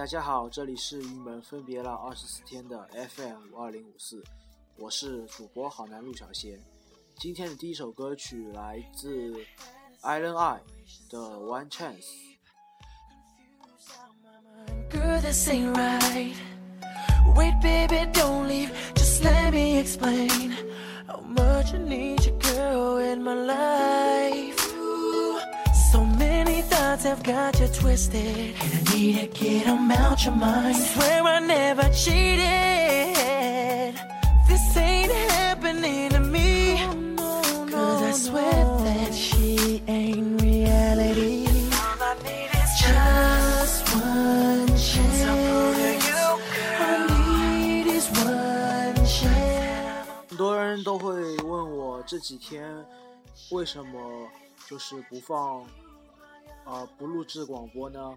大家好，这里是云门分别了二十四天的 FM 五二零五四，我是主播好男陆小贤。今天的第一首歌曲来自 Island I 的 One Chance。Girl, this ain't right. Wait, baby, don't leave. Just let me explain how much I need you, girl, in my life. Ooh, so many thoughts have got you twisted, i need to get them out your mind. Swear I never cheated. This ain't happening to me. Cause I swear that she ain't reality. All I need is just one chance. I need is one chance. 很多人都会问我这几天为什么就是不放啊、不录制广播呢？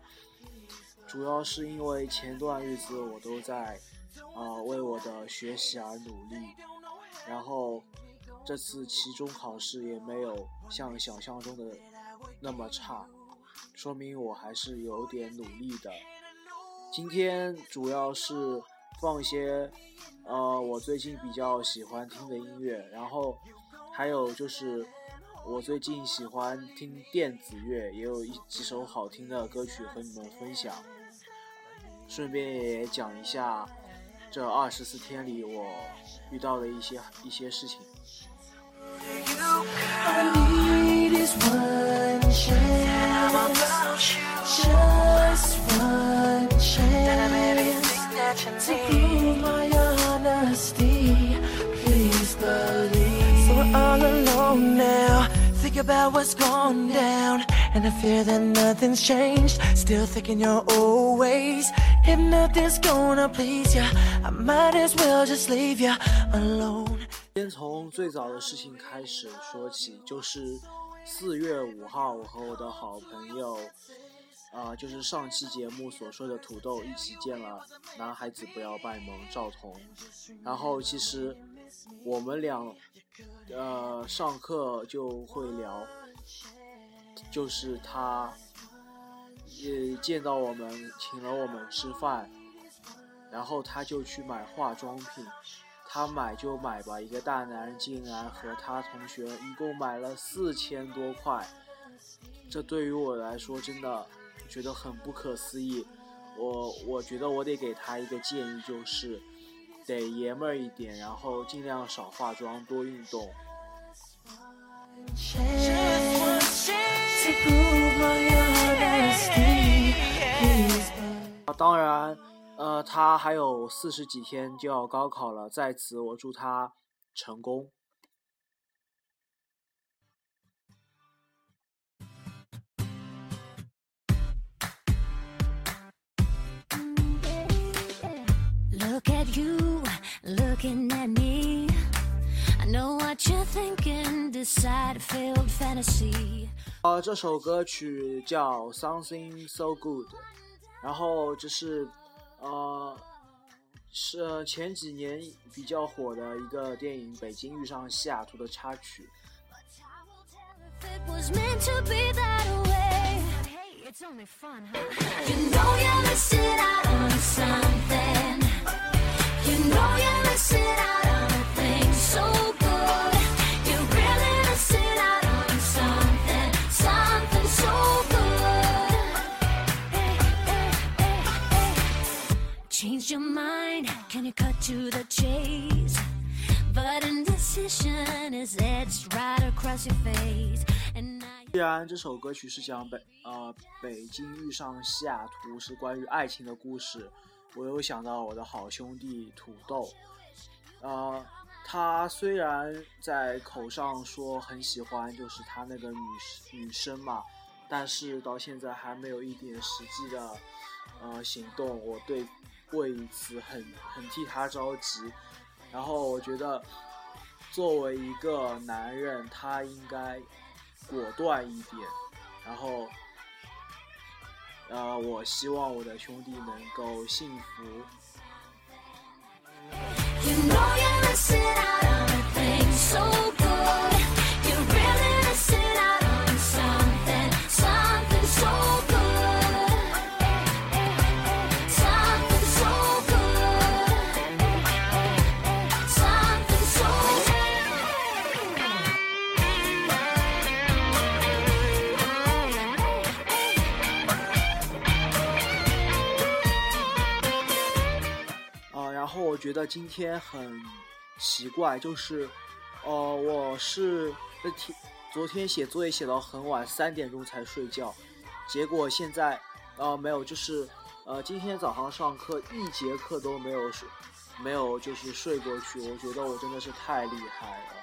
主要是因为前段日子我都在啊、为我的学习而努力，然后这次期中考试也没有像想象中的那么差，说明我还是有点努力的。今天主要是放一些呃我最近比较喜欢听的音乐，然后还有就是我最近喜欢听电子乐，也有一几首好听的歌曲和你们分享。顺便也讲一下这二十四天里我遇到的一些一些事情。I need is one chance. Just one chance. To prove my honesty. Please believe. So we're all alone now. Think about what's gone down. And I fear that nothing's changed. Still thinking your old ways. If nothing's gonna please you, I might as well just leave you alone. 先从最早的事情开始说起，就是四月五号，我和我的好朋友，啊、就是上期节目所说的土豆一起见了《男孩子不要卖萌》赵彤。然后其实我们俩，呃，上课就会聊，就是他也见到我们，请了我们吃饭，然后他就去买化妆品。他买就买吧，一个大男人竟然和他同学一共买了四千多块，这对于我来说真的觉得很不可思议。我我觉得我得给他一个建议，就是得爷们儿一点，然后尽量少化妆，多运动。啊，当然，呃，他还有四十几天就要高考了，在此我祝他成功。Look at you, looking at me. I know what you're thinking, decide failed fantasy. 呃，这首歌曲叫《Something So Good》，然后就是呃是呃前几年比较火的一个电影《北京遇上西雅图》的插曲。If it was meant to be that way it's only fun? You know you're missing out on something. You know you're missing out on a thing so good. 既然这首歌曲是讲北呃北京遇上西雅图是关于爱情的故事，我又想到我的好兄弟土豆，呃，他虽然在口上说很喜欢就是他那个女女生嘛，但是到现在还没有一点实际的呃行动，我对为此很很替他着急。然后我觉得，作为一个男人，他应该果断一点。然后，呃，我希望我的兄弟能够幸福。You know 觉得今天很奇怪，就是，呃，我是那天昨天写作业写到很晚，三点钟才睡觉，结果现在，呃，没有，就是，呃，今天早上上课一节课都没有睡，没有就是睡过去，我觉得我真的是太厉害了。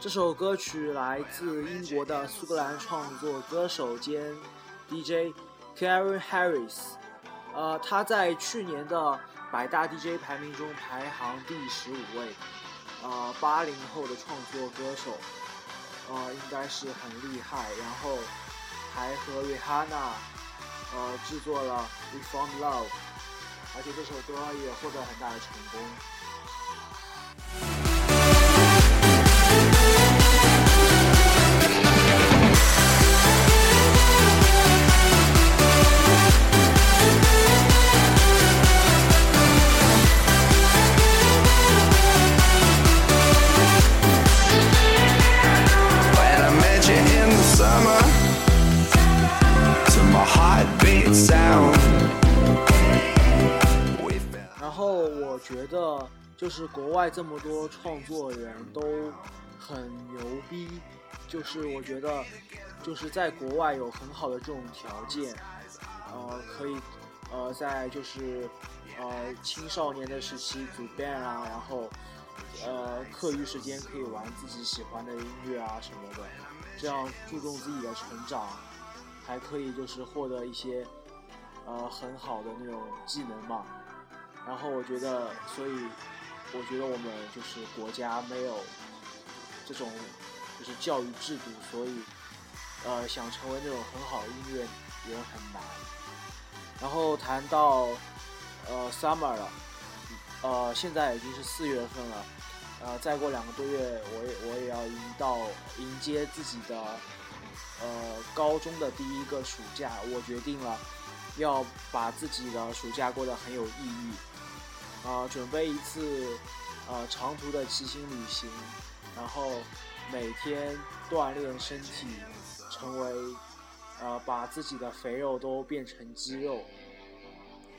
这首歌曲来自英国的苏格兰创作歌手兼 DJ Karen Harris，呃，他在去年的百大 DJ 排名中排行第十五位，呃，八零后的创作歌手，呃，应该是很厉害，然后还和 Rihanna，呃，制作了《We Found Love》，而且这首歌也获得很大的成功。就是国外这么多创作人都很牛逼，就是我觉得，就是在国外有很好的这种条件，呃，可以，呃，在就是呃青少年的时期组 band 啊，然后呃课余时间可以玩自己喜欢的音乐啊什么的，这样注重自己的成长，还可以就是获得一些呃很好的那种技能嘛。然后我觉得，所以我觉得我们就是国家没有这种就是教育制度，所以呃想成为那种很好的音乐人很难。然后谈到呃 summer 了，呃现在已经是四月份了，呃再过两个多月，我也我也要迎到迎接自己的呃高中的第一个暑假，我决定了要把自己的暑假过得很有意义。啊、准备一次呃长途的骑行旅行，然后每天锻炼身体，成为呃把自己的肥肉都变成肌肉，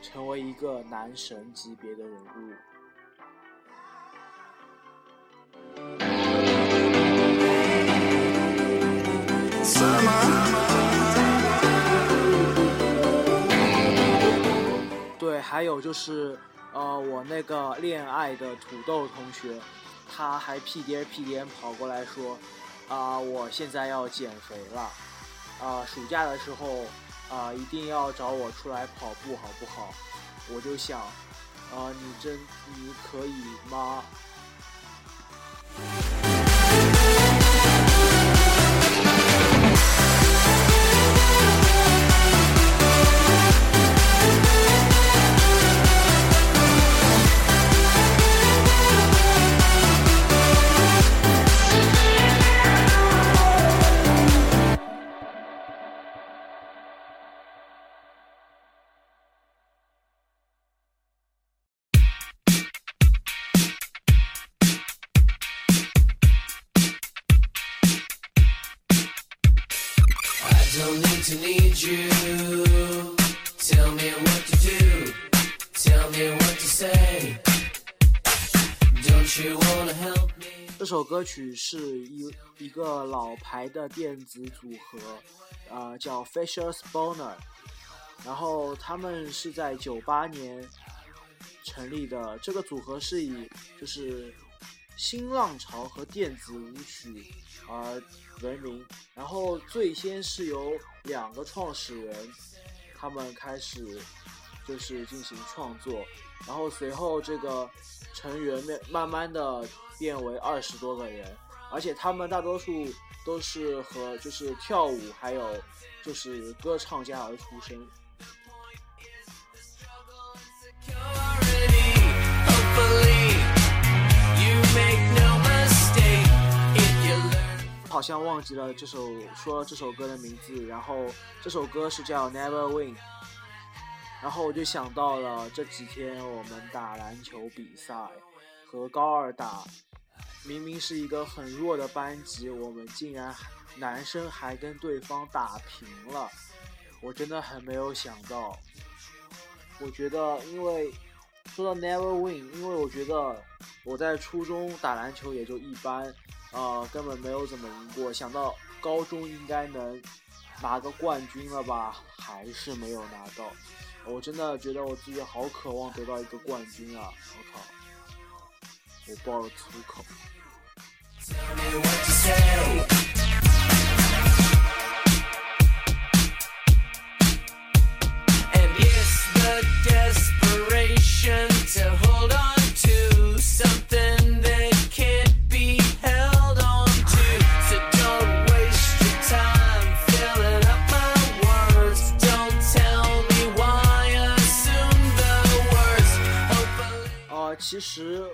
成为一个男神级别的人物。对，还有就是，呃，我那个恋爱的土豆同学，他还屁颠屁颠跑过来说，啊、我现在要减肥了，啊、暑假的时候，啊、一定要找我出来跑步，好不好？我就想，啊、你真你可以吗？这首歌曲是一一个老牌的电子组合，呃，叫 Fisher Spooner，然后他们是在九八年成立的。这个组合是以就是新浪潮和电子舞曲而闻名。然后最先是由两个创始人，他们开始就是进行创作，然后随后这个成员慢慢慢的变为二十多个人，而且他们大多数都是和就是跳舞还有就是歌唱家而出身。好像忘记了这首说这首歌的名字，然后这首歌是叫 Never Win，然后我就想到了这几天我们打篮球比赛和高二打，明明是一个很弱的班级，我们竟然男生还跟对方打平了，我真的很没有想到。我觉得，因为说到 Never Win，因为我觉得我在初中打篮球也就一般，呃，根本没有怎么赢过。想到高中应该能拿个冠军了吧，还是没有拿到。我真的觉得我自己好渴望得到一个冠军啊！我靠，我爆了粗口。 Tell me what to say. And it's the desperation to hold on to something that can't be held on to. So don't waste your time filling up my words. Don't tell me why assume the worst. Hopefully. 呃，其实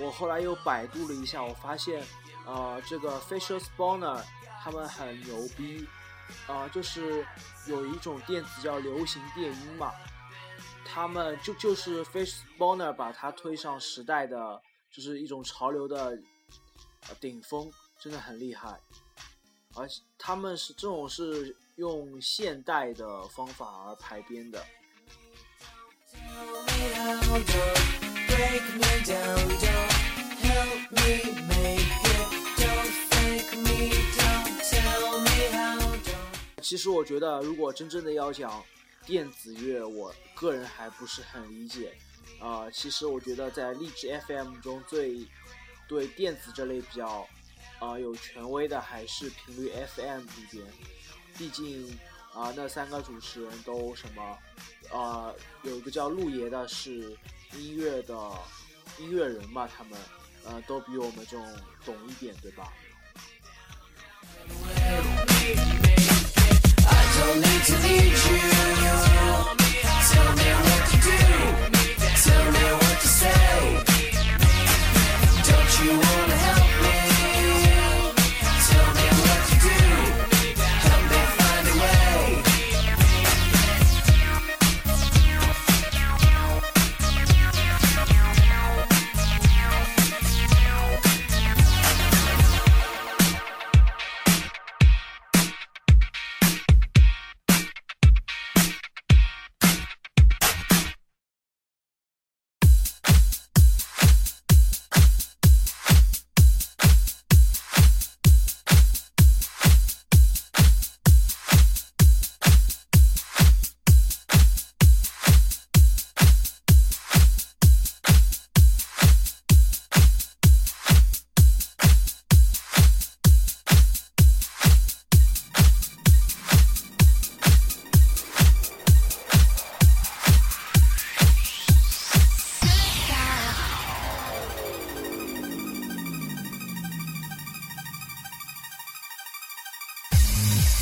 我后来又百度了一下，我发现，呃，这个 Fisher Spawner 他们很牛逼，啊、就是有一种电子叫流行电音嘛，他们就就是 Fisher Spawner 把它推上时代的，就是一种潮流的顶峰，真的很厉害，而且他们是这种是用现代的方法而排编的。Tell me me down, don't help me make it, don't thank me, don't tell me how, to 其实我觉得，如果真正的要讲电子乐，我个人还不是很理解。呃，其实我觉得在励志 FM 中最对电子这类比较呃有权威的还是频率 FM 里边，毕竟啊、那三个主持人都什么呃有一个叫陆爷的是音乐的音乐人吧，他们呃都比我们这种懂一点，对吧？I don't need to need you.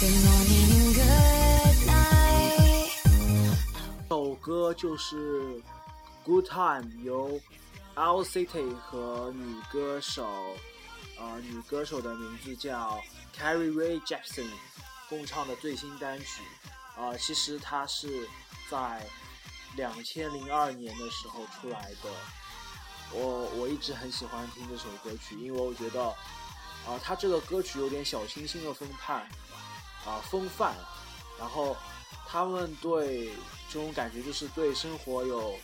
这首歌就是《Good Time》，由 L City 和女歌手，呃，女歌手的名字叫 Carrie Rae Jepsen 共唱的最新单曲。啊、其实它是在两千零二年的时候出来的。我我一直很喜欢听这首歌曲，因为我觉得，啊、它这个歌曲有点小清新的风范，啊、风范，然后他们对这种感觉就是对生活有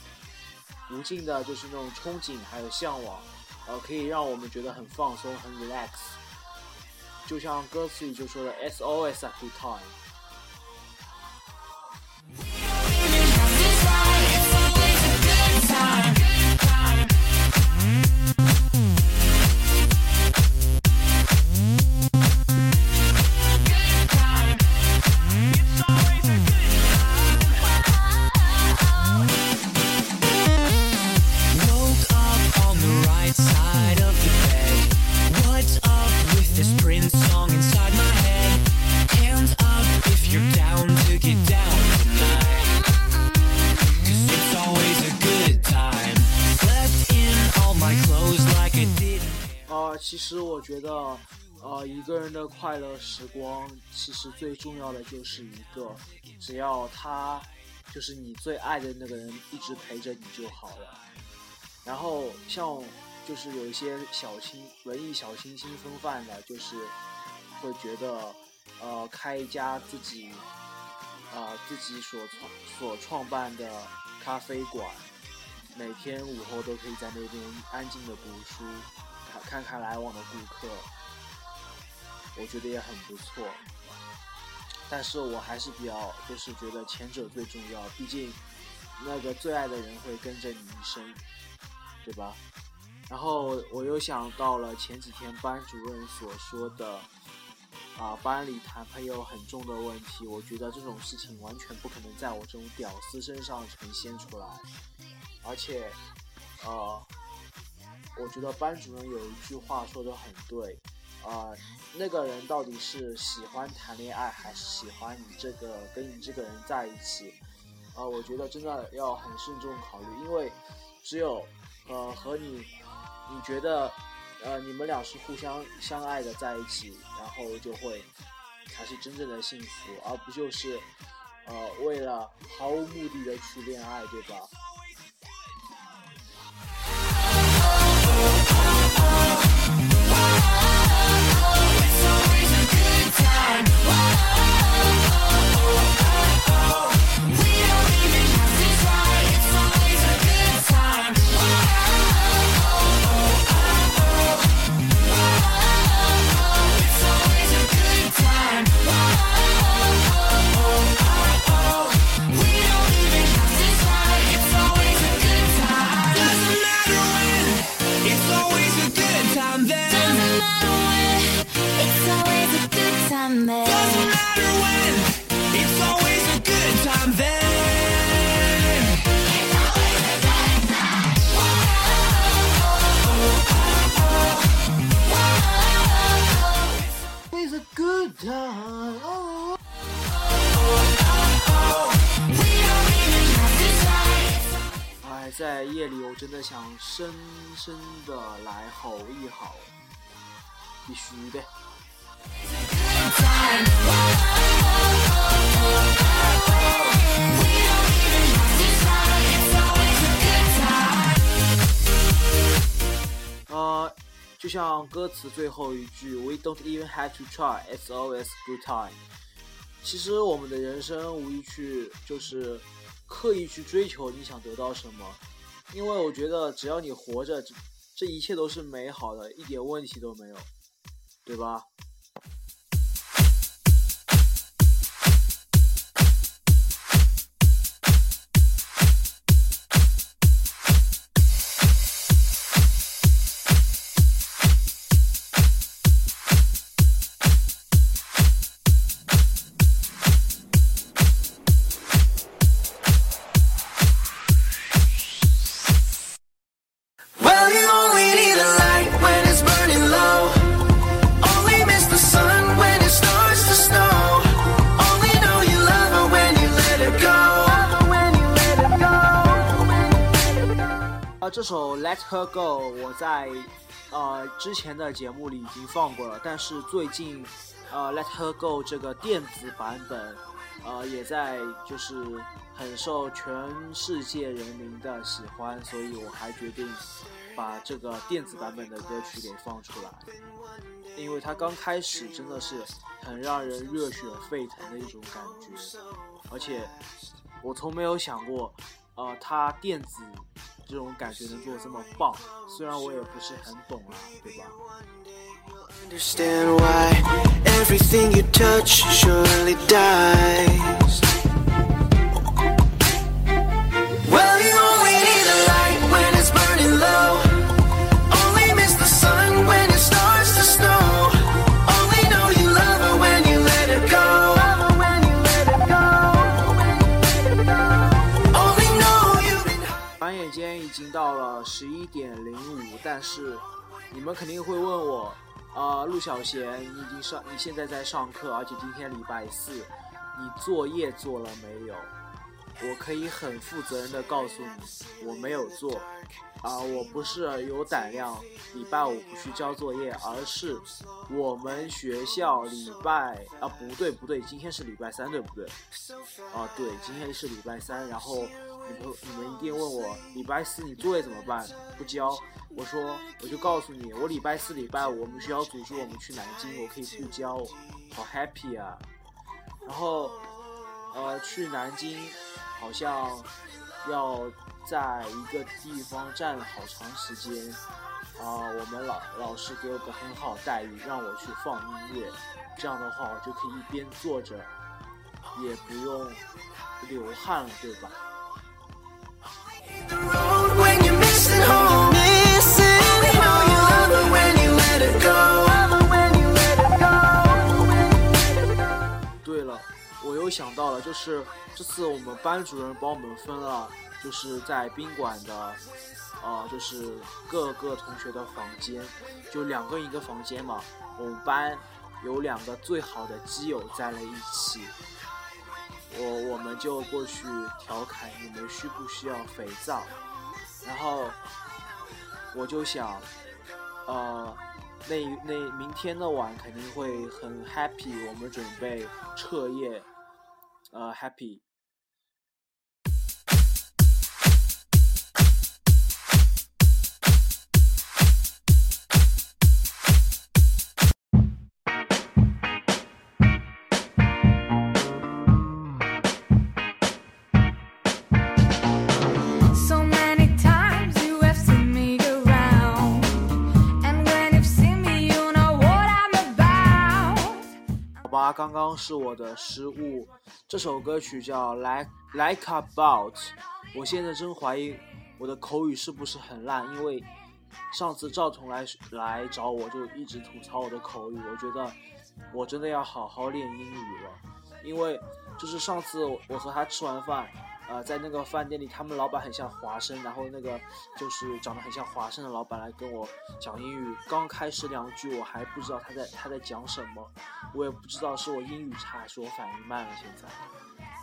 无尽的，就是那种憧憬还有向往，呃，可以让我们觉得很放松、很 relax。就像歌词里就说的，s o s at time。It's always a good time. 其实我觉得，呃，一个人的快乐时光，其实最重要的就是一个，只要他就是你最爱的那个人一直陪着你就好了。然后像就是有一些小清文艺小清新风范的，就是会觉得，呃，开一家自己，啊、自己所创所创办的咖啡馆，每天午后都可以在那边安静的读书，看看来往的顾客，我觉得也很不错。但是我还是比较就是觉得前者最重要，毕竟那个最爱的人会跟着你一生，对吧？然后我又想到了前几天班主任所说的，啊、班里谈朋友很重的问题，我觉得这种事情完全不可能在我这种屌丝身上呈现出来，而且，呃，我觉得班主任有一句话说的很对，呃，那个人到底是喜欢谈恋爱，还是喜欢你这个跟你这个人在一起？呃，我觉得真的要很慎重考虑，因为只有呃和你你觉得呃你们俩是互相相爱的在一起，然后就会才是真正的幸福，而不就是呃为了毫无目的的去恋爱，对吧？我真的想深深的来吼一吼，必须的。呃，就像歌词最后一句，We don't even have to try, it's always good time。其实我们的人生无疑去就是刻意去追求你想得到什么，因为我觉得只要你活着，这一切都是美好的，一点问题都没有，对吧？Let Her Go》我在呃之前的节目里已经放过了，但是最近呃《Let Her Go》这个电子版本呃也在就是很受全世界人民的喜欢，所以我还决定把这个电子版本的歌曲给放出来，因为它刚开始真的是很让人热血沸腾的一种感觉，而且我从没有想过，呃，它电子这种感觉能做得这么棒，虽然我也不是很懂啊，对吧？Understand why everything you touch surely dies. 已经到了十一点零五，但是你们肯定会问我，啊，陆小贤，你已经上，你现在在上课，而且今天礼拜四，你作业做了没有？我可以很负责任的告诉你，我没有做。啊，我不是有胆量礼拜五不去交作业，而是我们学校礼拜啊不对不对，今天是礼拜三对不对？啊对，今天是礼拜三。然后你们你们一定问我，礼拜四你作业怎么办？不交？我说我就告诉你，我礼拜四礼拜五我们学校组织我们去南京，我可以不交，好 happy 啊！然后呃去南京好像要。在一个地方站了好长时间，啊，我们老老师给我个很好待遇，让我去放音乐，这样的话我就可以一边坐着，也不用流汗了，对吧.对了，我又想到了，就是这次我们班主任帮我们分了，就是在宾馆的，呃，就是各个同学的房间，就两个一个房间嘛。我们班有两个最好的基友在了一起，我我们就过去调侃你们需不需要肥皂，然后我就想，呃，那那明天的晚肯定会很 happy，我们准备彻夜，呃 happy。刚刚是我的失误。这首歌曲叫《Like Like About》，我现在真怀疑我的口语是不是很烂，因为上次赵彤来来找我就一直吐槽我的口语，我觉得我真的要好好练英语了，因为就是上次我和他吃完饭。呃，在那个饭店里，他们老板很像华生，然后那个就是长得很像华生的老板来跟我讲英语。刚开始两句我还不知道他在他在讲什么，我也不知道是我英语差还是我反应慢了现在。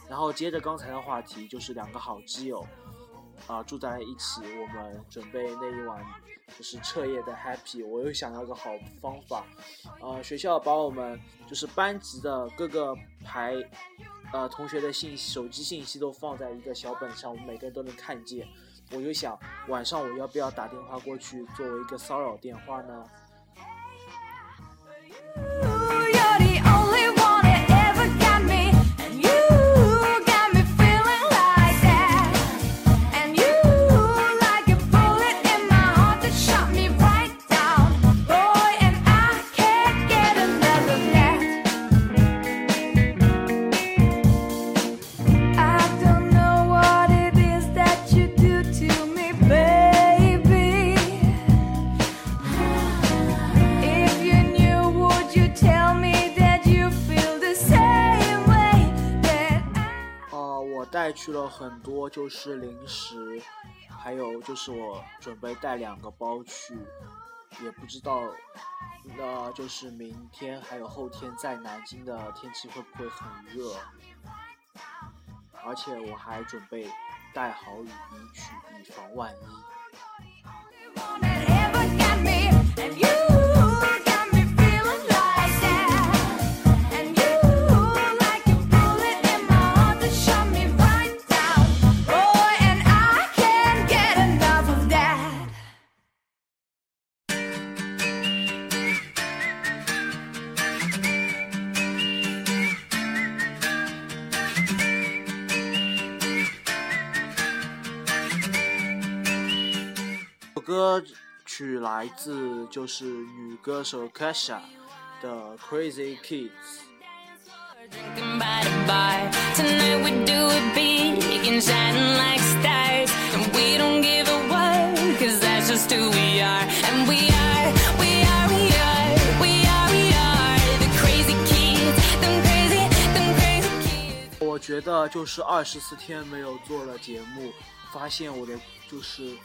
然后接着刚才的话题，就是两个好基友啊、住在一起，我们准备那一晚就是彻夜的 happy。我又想到个好方法，呃，学校把我们就是班级的各个排呃同学的信息、手机信息都放在一个小本上，我们每个人都能看见。我就想晚上我要不要打电话过去作为一个骚扰电话呢？带去了很多，就是零食，还有就是我准备带两个包去，也不知道，那就是明天还有后天在南京的天气会不会很热，而且我还准备带好雨衣去，以防万一。歌曲来自就是女歌手 Kesha 的《Crazy Kids》。Drinking by the bar. Tonight we do it big and shining like stars. And we don't give a what, cause that's just who we are. And we are, we are, we are, we are, we are. The crazy kids, them crazy, them crazy kids. 我觉得就是二十四天没有做了节目，发现我的就是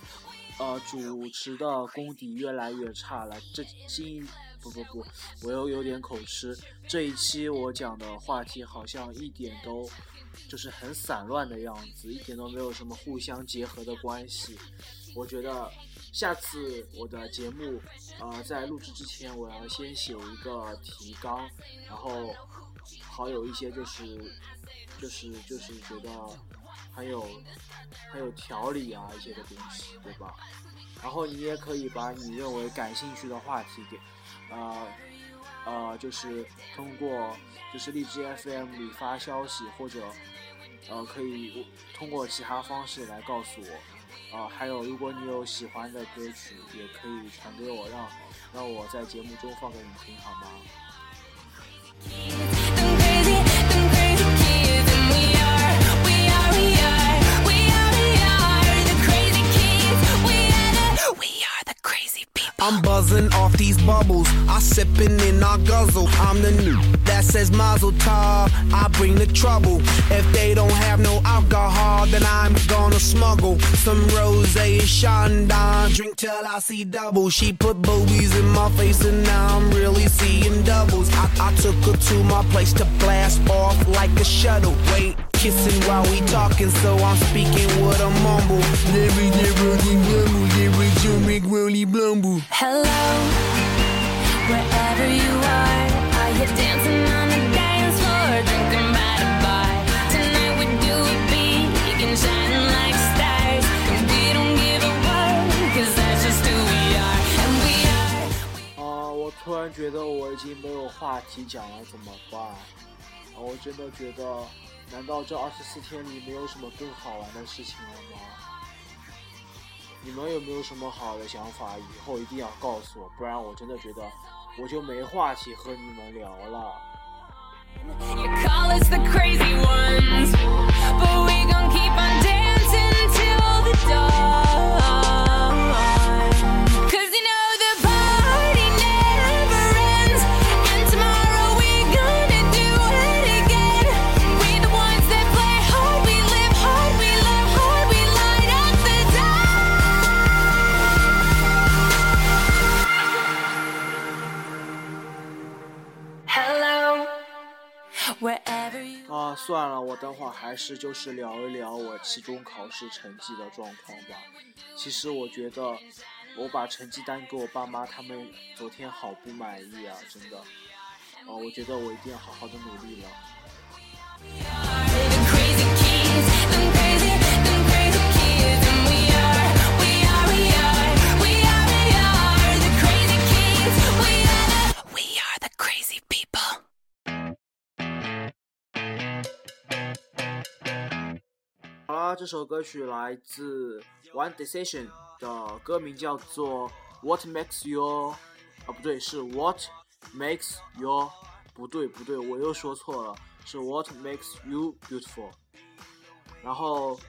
呃主持的功底越来越差了。这今不不不，我又有点口吃。这一期我讲的话题好像一点都就是很散乱的样子，一点都没有什么互相结合的关系。我觉得下次我的节目，呃，在录制之前，我要先写一个提纲，然后好有一些就是就是就是觉得很有很有条理啊一些的东西，对吧？然后你也可以把你认为感兴趣的话题给，呃呃，就是通过就是荔枝 FM 里发消息，或者呃可以通过其他方式来告诉我。啊、还有如果你有喜欢的歌曲，也可以传给我，让让我在节目中放给你听，好吗？I'm buzzing off these bubbles. I sipping in I guzzle. I'm the new that says Mazel Tov. I bring the trouble. If they don't have no alcohol, then I'm gonna smuggle some rose and Chandon. Drink till I see double. She put boobies in my face, and now I'm really seeing doubles. I, I took her to my place to blast off like a shuttle. Wait. Kissing while we talking, so I'm speaking with a mumble. Hello, wherever you are, are you dancing on the dance floor, drinking by the bar? Tonight we do it big and shining like stars, and we don't give a what, 'cause that's just who we are, and we are. 啊、我突然觉得我已经没有话题讲了，怎么办？啊，我真的觉得，难道这二十四天里没有什么更好玩的事情了吗？你们有没有什么好的想法？以后一定要告诉我，不然我真的觉得我就没话题和你们聊了。算了，我等会儿还是就是聊一聊我期中考试成绩的状况吧。其实我觉得我把成绩单给我爸妈，他们昨天好不满意啊，真的。啊，我觉得我一定要好好的努力了。啦，这首歌曲来自 One Decision 的歌名叫做 What Makes You 啊不对是 What Makes You 不对不对我又说错了是 What Makes You Beautiful。然后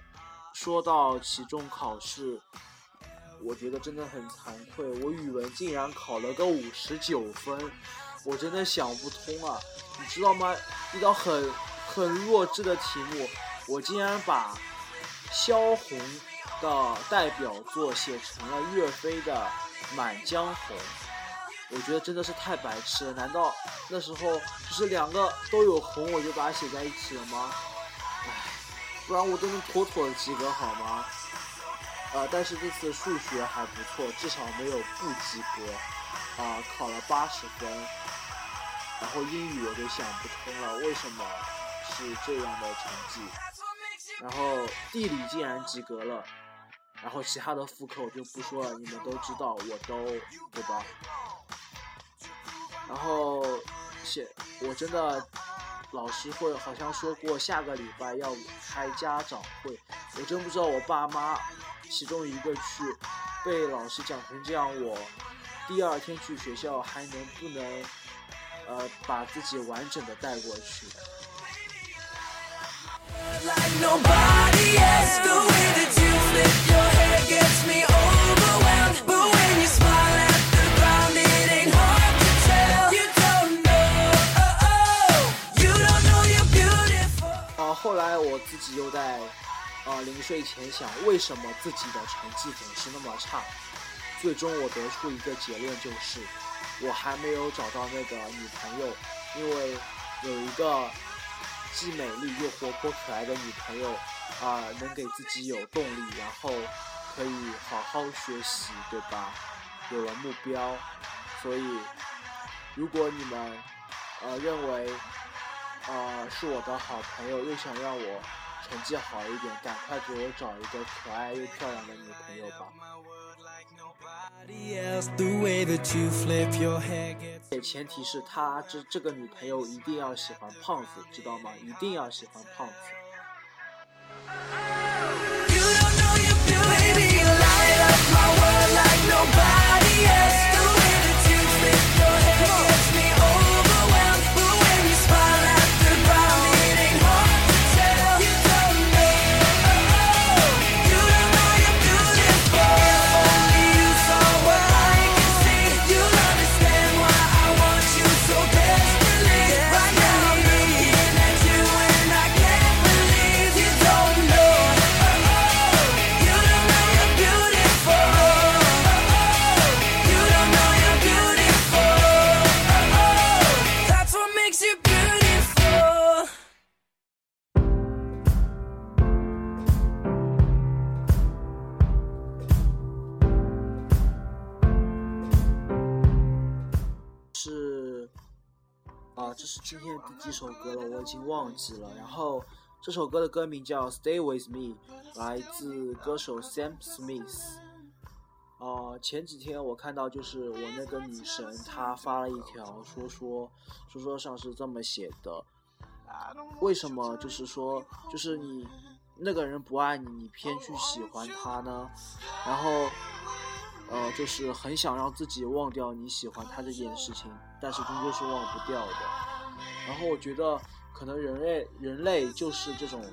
说到期中考试，我觉得真的很惭愧，我语文竟然考了个五十九分，我真的想不通啊！你知道吗？一道很很弱智的题目，我竟然把萧红的代表作写成了岳飞的《满江红》，我觉得真的是太白痴了。难道那时候就是两个都有红，我就把它写在一起了吗？唉，不然我都能妥妥的及格好吗？呃，但是这次数学还不错，至少没有不及格，啊、考了八十分。然后英语我就想不通了，为什么是这样的成绩？然后地理竟然及格了，然后其他的副科我就不说了，你们都知道，我都对吧？然后写我真的老师会好像说过下个礼拜要开家长会，我真不知道我爸妈其中一个去被老师讲成这样，我第二天去学校还能不能呃把自己完整的带过去？啊，后来我自己又在啊临睡前想，为什么自己的成绩总是那么差？最终我得出一个结论，就是我还没有找到那个女朋友，因为有一个既美丽又活泼可爱的女朋友啊、能给自己有动力，然后可以好好学习，对吧？有了目标，所以如果你们呃认为呃是我的好朋友，又想让我成绩好一点，赶快给我找一个可爱又漂亮的女朋友吧。前提是他这这个女朋友一定要喜欢胖子，知道吗？一定要喜欢胖子。已经忘记了。然后这首歌的歌名叫《Stay with Me》，来自歌手 Sam Smith。啊，前几天我看到就是我那个女神，她发了一条说说说说上是这么写的，为什么就是说就是你那个人不爱你，你偏去喜欢他呢？然后呃，就是很想让自己忘掉你喜欢他这件事情，但是终究是忘不掉的。然后我觉得，可能人类人类就是这种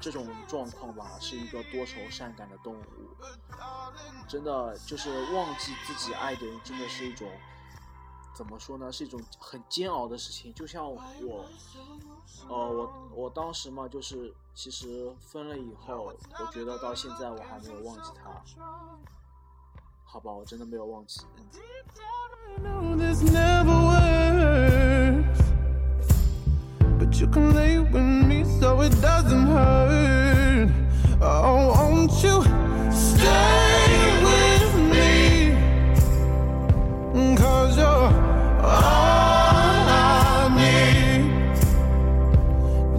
这种状况吧，是一个多愁善感的动物。真的就是忘记自己爱的人，真的是一种怎么说呢？是一种很煎熬的事情。就像我，呃，我我当时嘛，就是其实分了以后，我觉得到现在我还没有忘记他。好吧，我真的没有忘记。You can lay with me so it doesn't hurt. Oh, won't you stay with me? Cause you're all I need.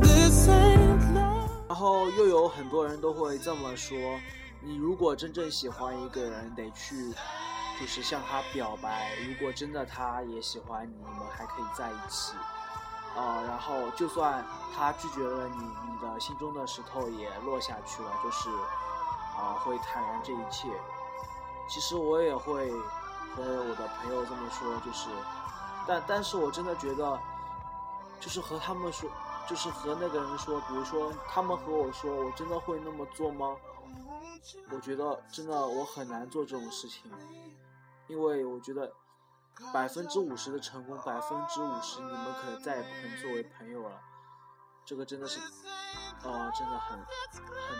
This ain't love. 然后又有很多人都会这么说：你如果真正喜欢一个人，得去就是向他表白。如果真的他也喜欢你，你们还可以在一起。啊、然后就算他拒绝了你，你的心中的石头也落下去了，就是啊、会坦然这一切。其实我也会和我的朋友这么说，就是，但但是我真的觉得，就是和他们说，就是和那个人说，比如说他们和我说，我真的会那么做吗？我觉得真的我很难做这种事情，因为我觉得百分之五十的成功，百分之五十你们可能再也不可能作为朋友了，这个真的是，呃，真的很很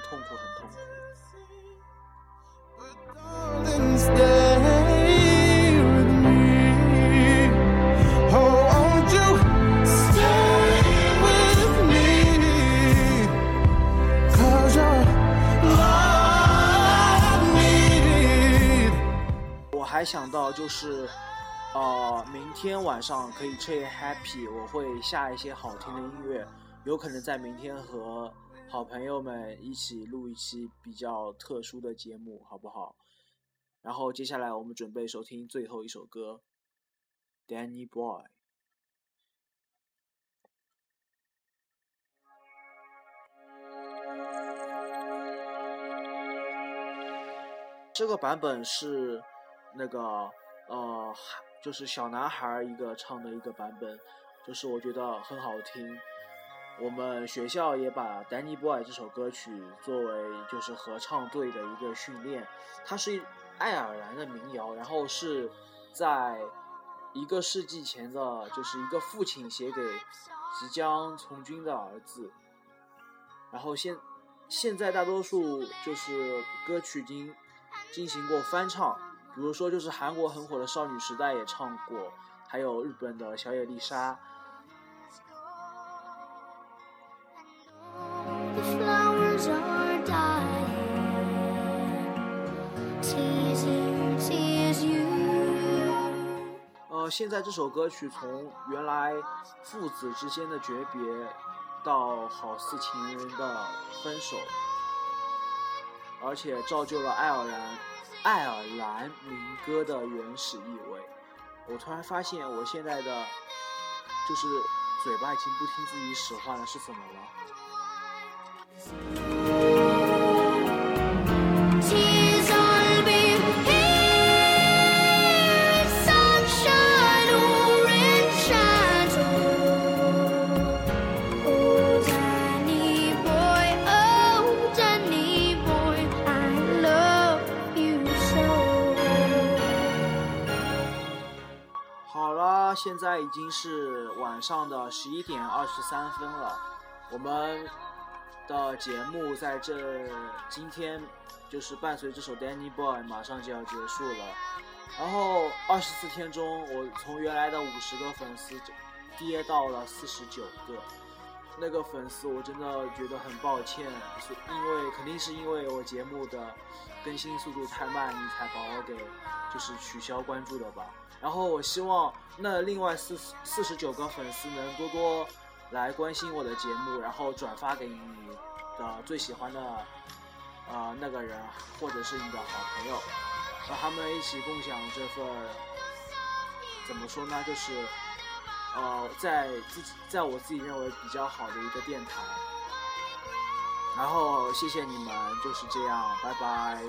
痛苦，很痛苦。我还想到就是，呃，明天晚上可以吹 happy，我会下一些好听的音乐，有可能在明天和好朋友们一起录一期比较特殊的节目，好不好？然后接下来我们准备收听最后一首歌，Danny Boy。这个版本是那个呃，孩就是小男孩一个唱的一个版本，就是我觉得很好听。我们学校也把《Danny Boy》这首歌曲作为就是合唱队的一个训练，它是爱尔兰的民谣，然后是在一个世纪前的，就是一个父亲写给即将从军的儿子。然后现现在大多数就是歌曲已经进行过翻唱，比如说就是韩国很火的少女时代也唱过，还有日本的小野丽莎。呃，现在这首歌曲从原来父子之间的诀别，到好似情人的分手，而且造就了爱尔兰爱尔兰民歌的原始意味。我突然发现，我现在的就是嘴巴已经不听自己使唤了，是怎么了？现在已经是晚上的十一点二十三分了，我们的节目在这今天就是伴随这首《Danny Boy》马上就要结束了。然后二十四天中，我从原来的五十个粉丝跌到了四十九个。那个粉丝我真的觉得很抱歉，是因为肯定是因为我节目的更新速度太慢，你才把我给就是取消关注的吧。然后我希望那另外四四十九个粉丝能多多来关心我的节目，然后转发给你的最喜欢的呃那个人，或者是你的好朋友，和他们一起共享这份怎么说呢，就是呃在自己在我自己认为比较好的一个电台。然后谢谢你们，就是这样，拜拜。